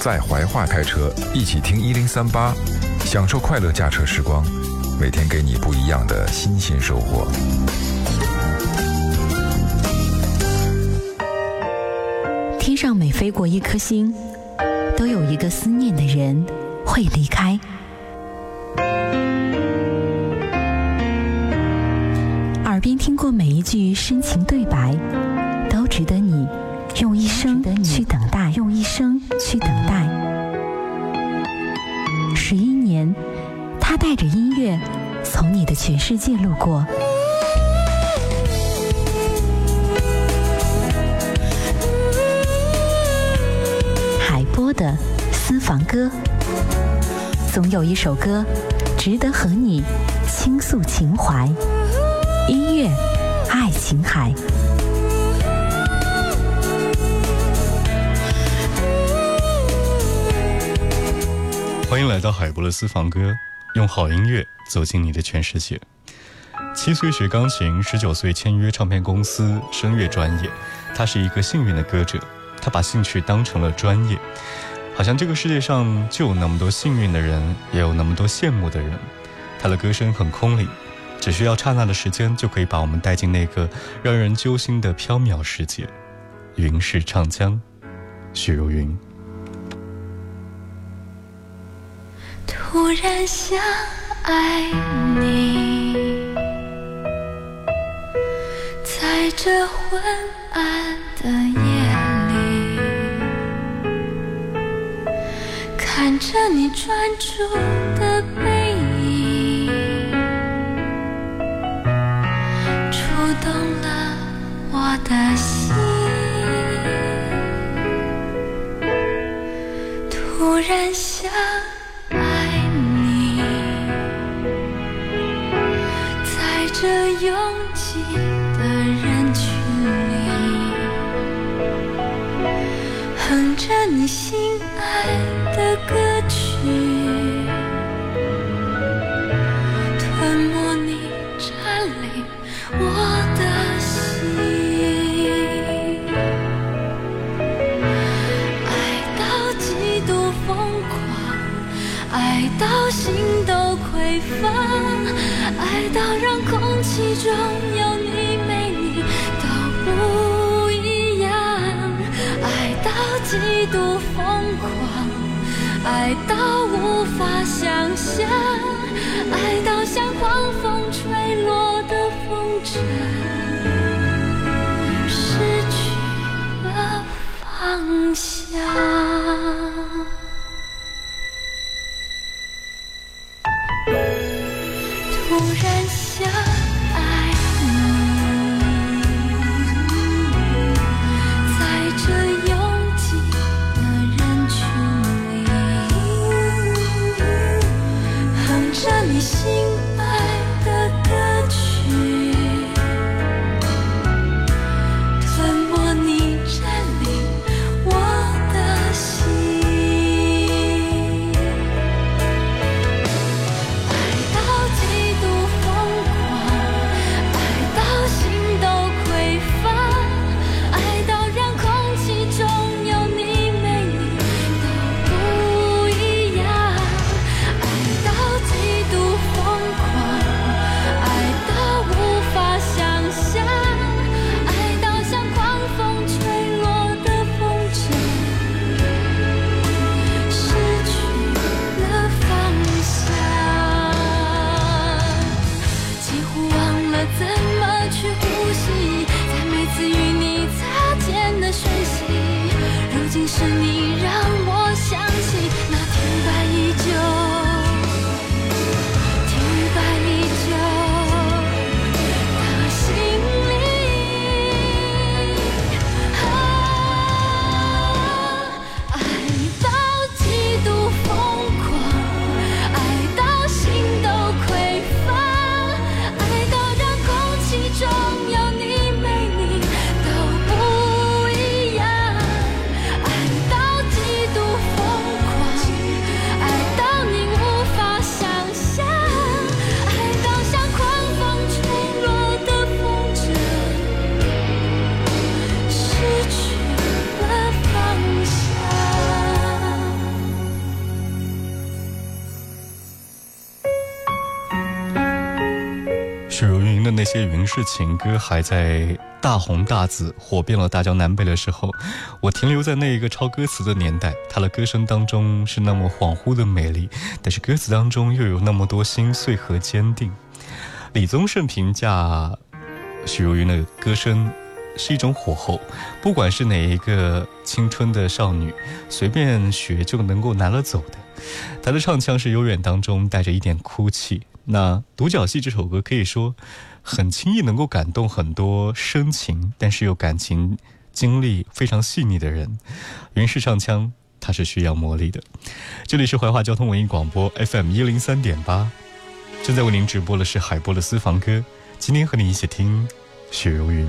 在怀化开车，一起听一零三八，享受快乐驾车时光，每天给你不一样的新鲜收获。天上每飞过一颗星，都有一个思念的人会离开。耳边听过每一句深情对白，都值得你用一生去等待，用一生去等待。十一年，他带着音乐从你的全世界路过。海波的私房歌，总有一首歌值得和你倾诉情怀。音乐，爱琴海。欢迎来到海波的私房歌，用好音乐走进你的全世界。七岁学钢琴，十九岁签约唱片公司，声乐专业。他是一个幸运的歌者，他把兴趣当成了专业。好像这个世界上就有那么多幸运的人，也有那么多羡慕的人。他的歌声很空灵，只需要刹那的时间，就可以把我们带进那个让人揪心的缥缈世界。云是唱江，许茹芸。突然想爱你，在这昏暗的夜里，看着你专注的背影，触动了我的心。突然想。着你心爱的歌曲，吞没你，占领我的心，爱到极度疯狂，爱到心都匮乏。爱到让空气中有爱到无法想象，爱到像狂风吹落的风筝，失去了方向。是情歌还在大红大紫、火遍了大江南北的时候，我停留在那一个抄歌词的年代。她的歌声当中是那么恍惚的美丽，但是歌词当中又有那么多心碎和坚定。李宗盛评价许茹芸的歌声是一种火候，不管是哪一个青春的少女，随便学就能够拿了走的。她的唱腔是悠远当中带着一点哭泣。那《独角戏》这首歌可以说很轻易能够感动很多深情，但是又感情经历非常细腻的人。云氏唱腔，它是需要磨砺的。这里是怀化交通文艺广播 FM 一零三点八，正在为您直播的是海波的私房歌。今天和你一起听雪如云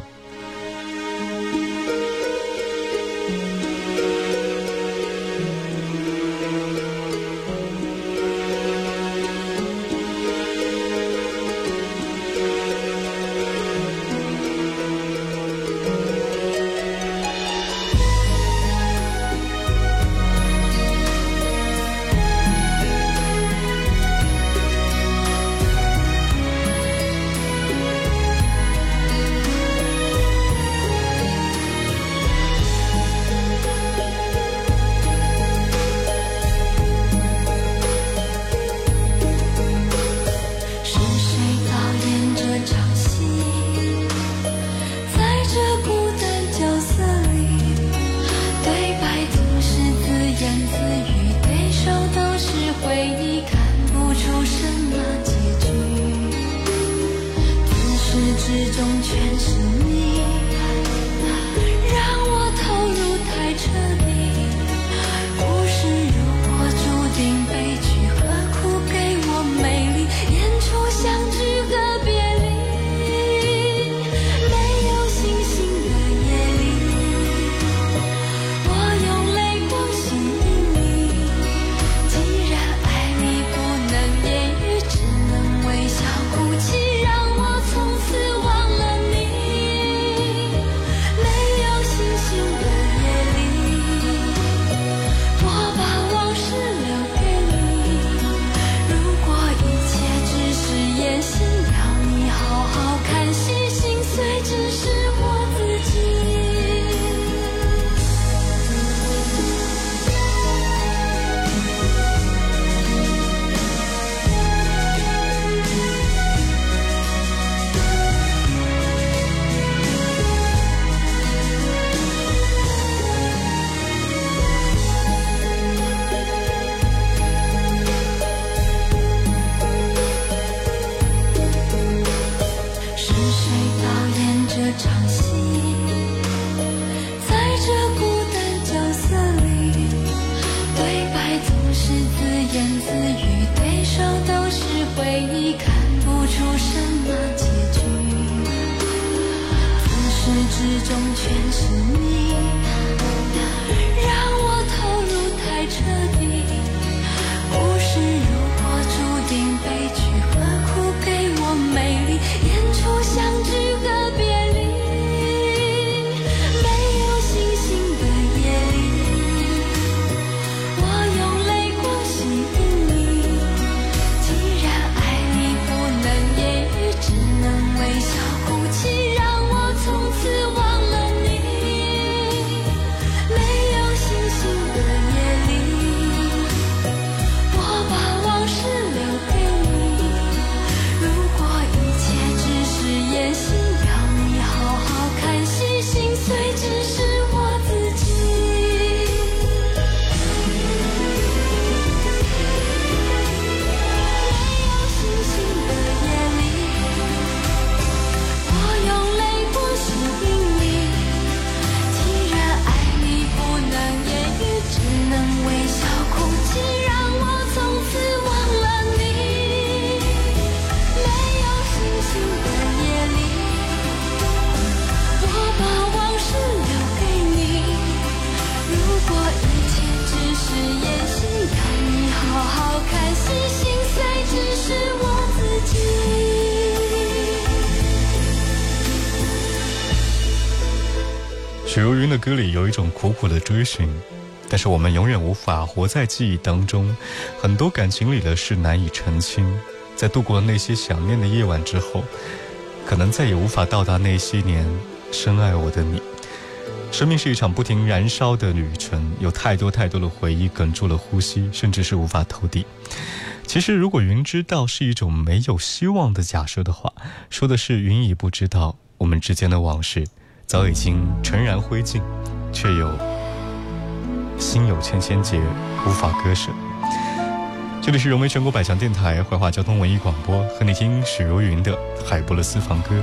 中全是你。是自言自语对手都是回忆看不出什么结局。自始至终全是许茹芸的歌里有一种苦苦的追寻，但是我们永远无法活在记忆当中。很多感情里的事难以澄清，在度过了那些想念的夜晚之后，可能再也无法到达那些年深爱我的你。生命是一场不停燃烧的旅程，有太多太多的回忆哽住了呼吸，甚至是无法投递。其实，如果云知道是一种没有希望的假设的话，说的是云已不知道我们之间的往事早已经尘然灰烬，却又心有千千结，无法割舍。这里是融媒全国百强电台怀化交通文艺广播，和你听许茹芸的《海波勒斯房歌》。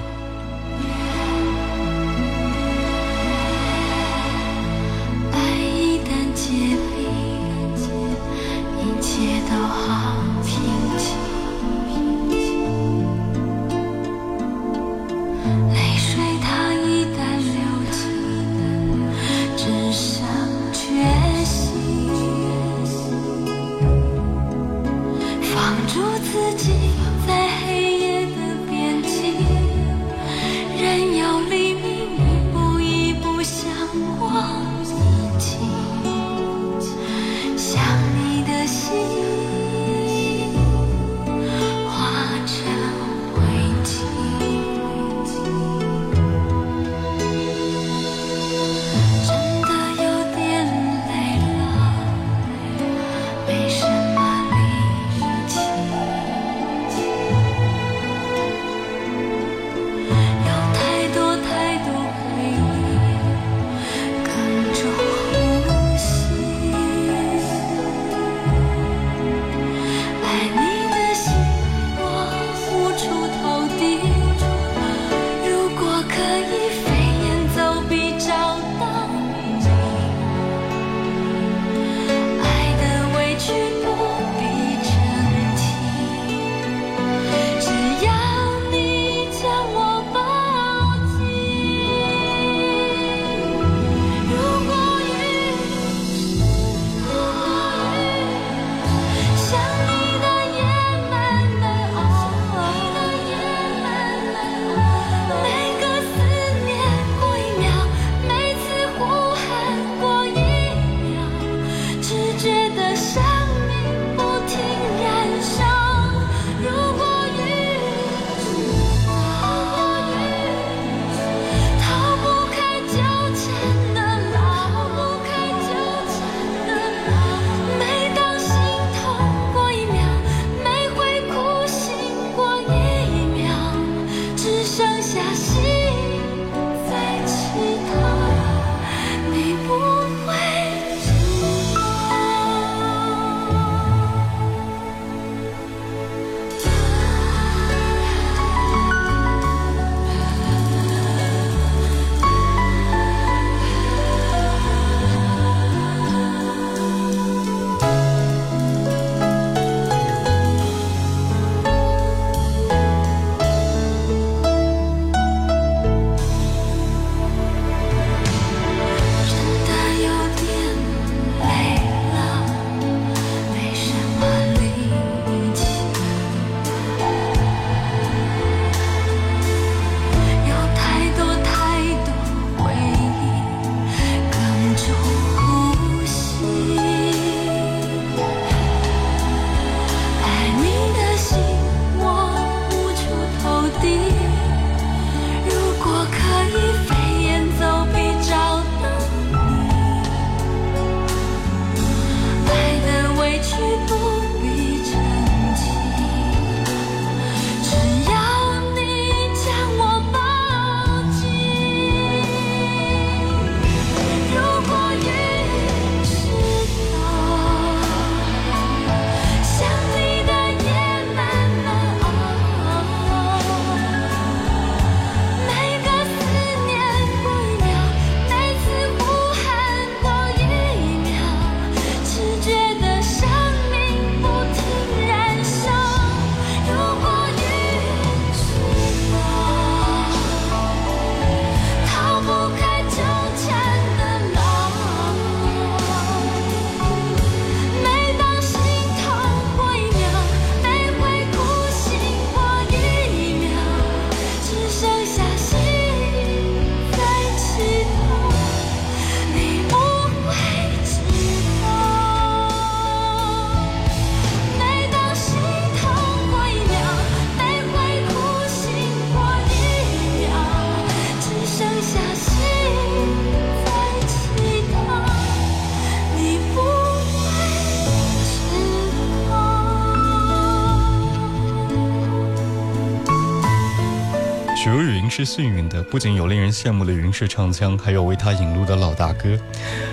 幸运的，不仅有令人羡慕的云式唱腔，还有为他引路的老大哥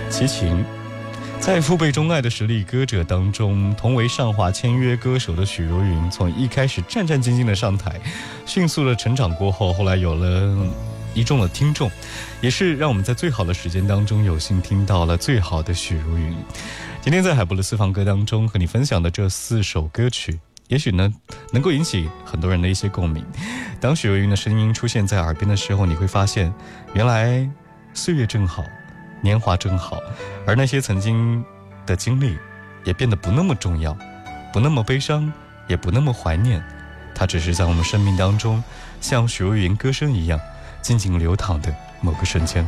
齐秦。在父辈钟爱的实力歌者当中，同为上华签约歌手的许茹芸，从一开始战战兢兢的上台，迅速的成长过后，后来有了一众的听众，也是让我们在最好的时间当中有幸听到了最好的许茹芸。今天在海波的私房歌当中和你分享的这四首歌曲，也许呢能够引起很多人的一些共鸣。当许茹芸的声音出现在耳边的时候，你会发现，原来岁月正好。年华正好，而那些曾经的经历，也变得不那么重要，不那么悲伤，也不那么怀念。它只是在我们生命当中，像许茹芸歌声一样，静静流淌的某个瞬间。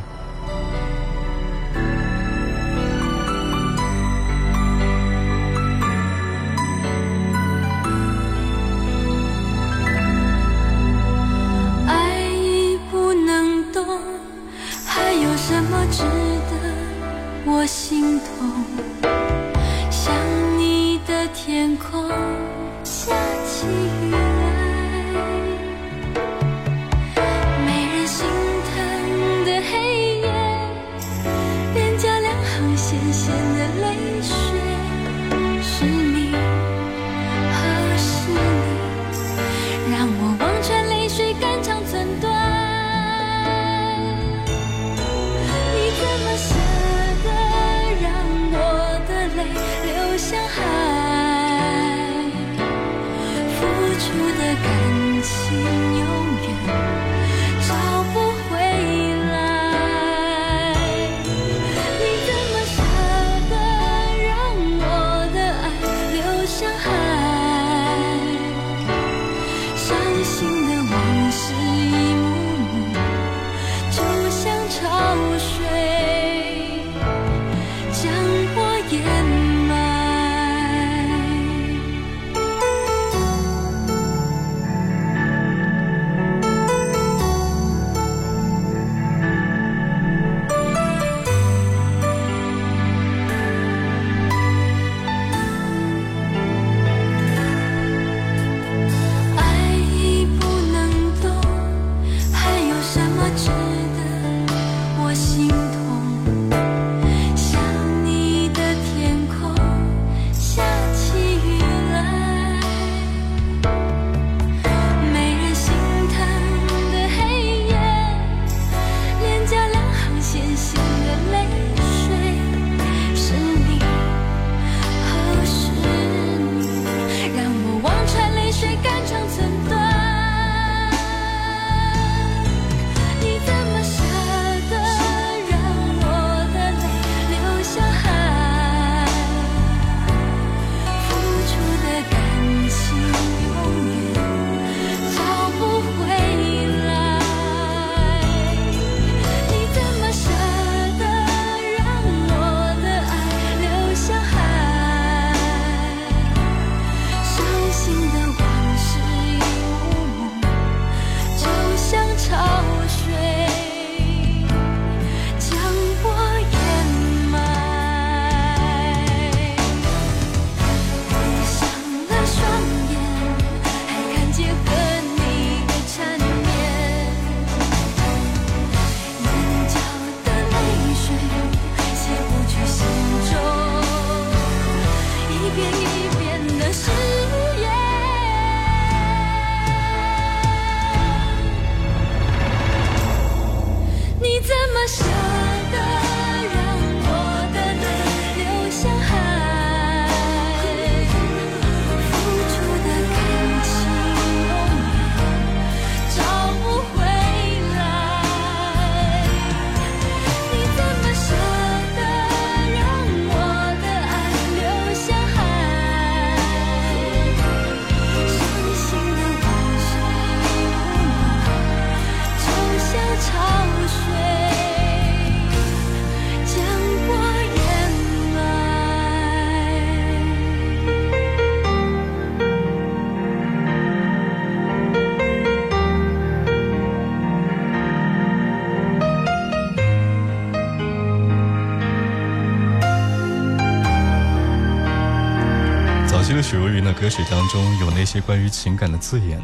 记得许茹芸的歌曲当中有那些关于情感的字眼，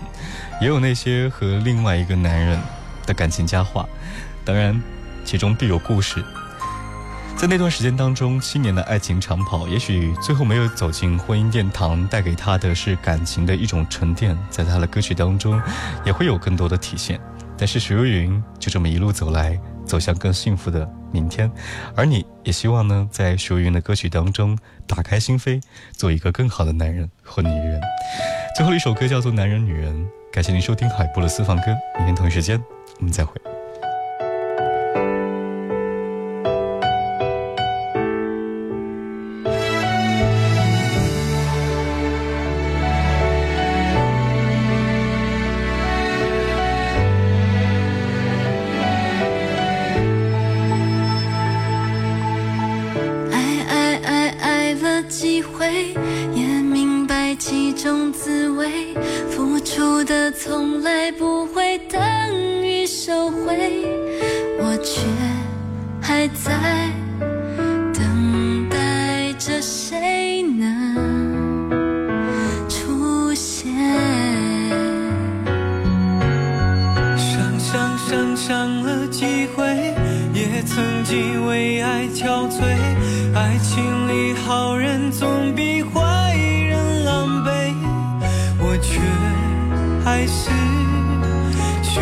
也有那些和另外一个男人的感情佳话，当然，其中必有故事。在那段时间当中，七年的爱情长跑，也许最后没有走进婚姻殿堂，带给他的是感情的一种沉淀，在他的歌曲当中，也会有更多的体现。但是许茹芸就这么一路走来，走向更幸福的明天，而你也希望呢，在徐若云的歌曲当中打开心扉，做一个更好的男人或女人。最后一首歌叫做《男人女人》，感谢您收听海波的私房歌，明天同一时间我们再会。总比坏人狼狈，我却。还是学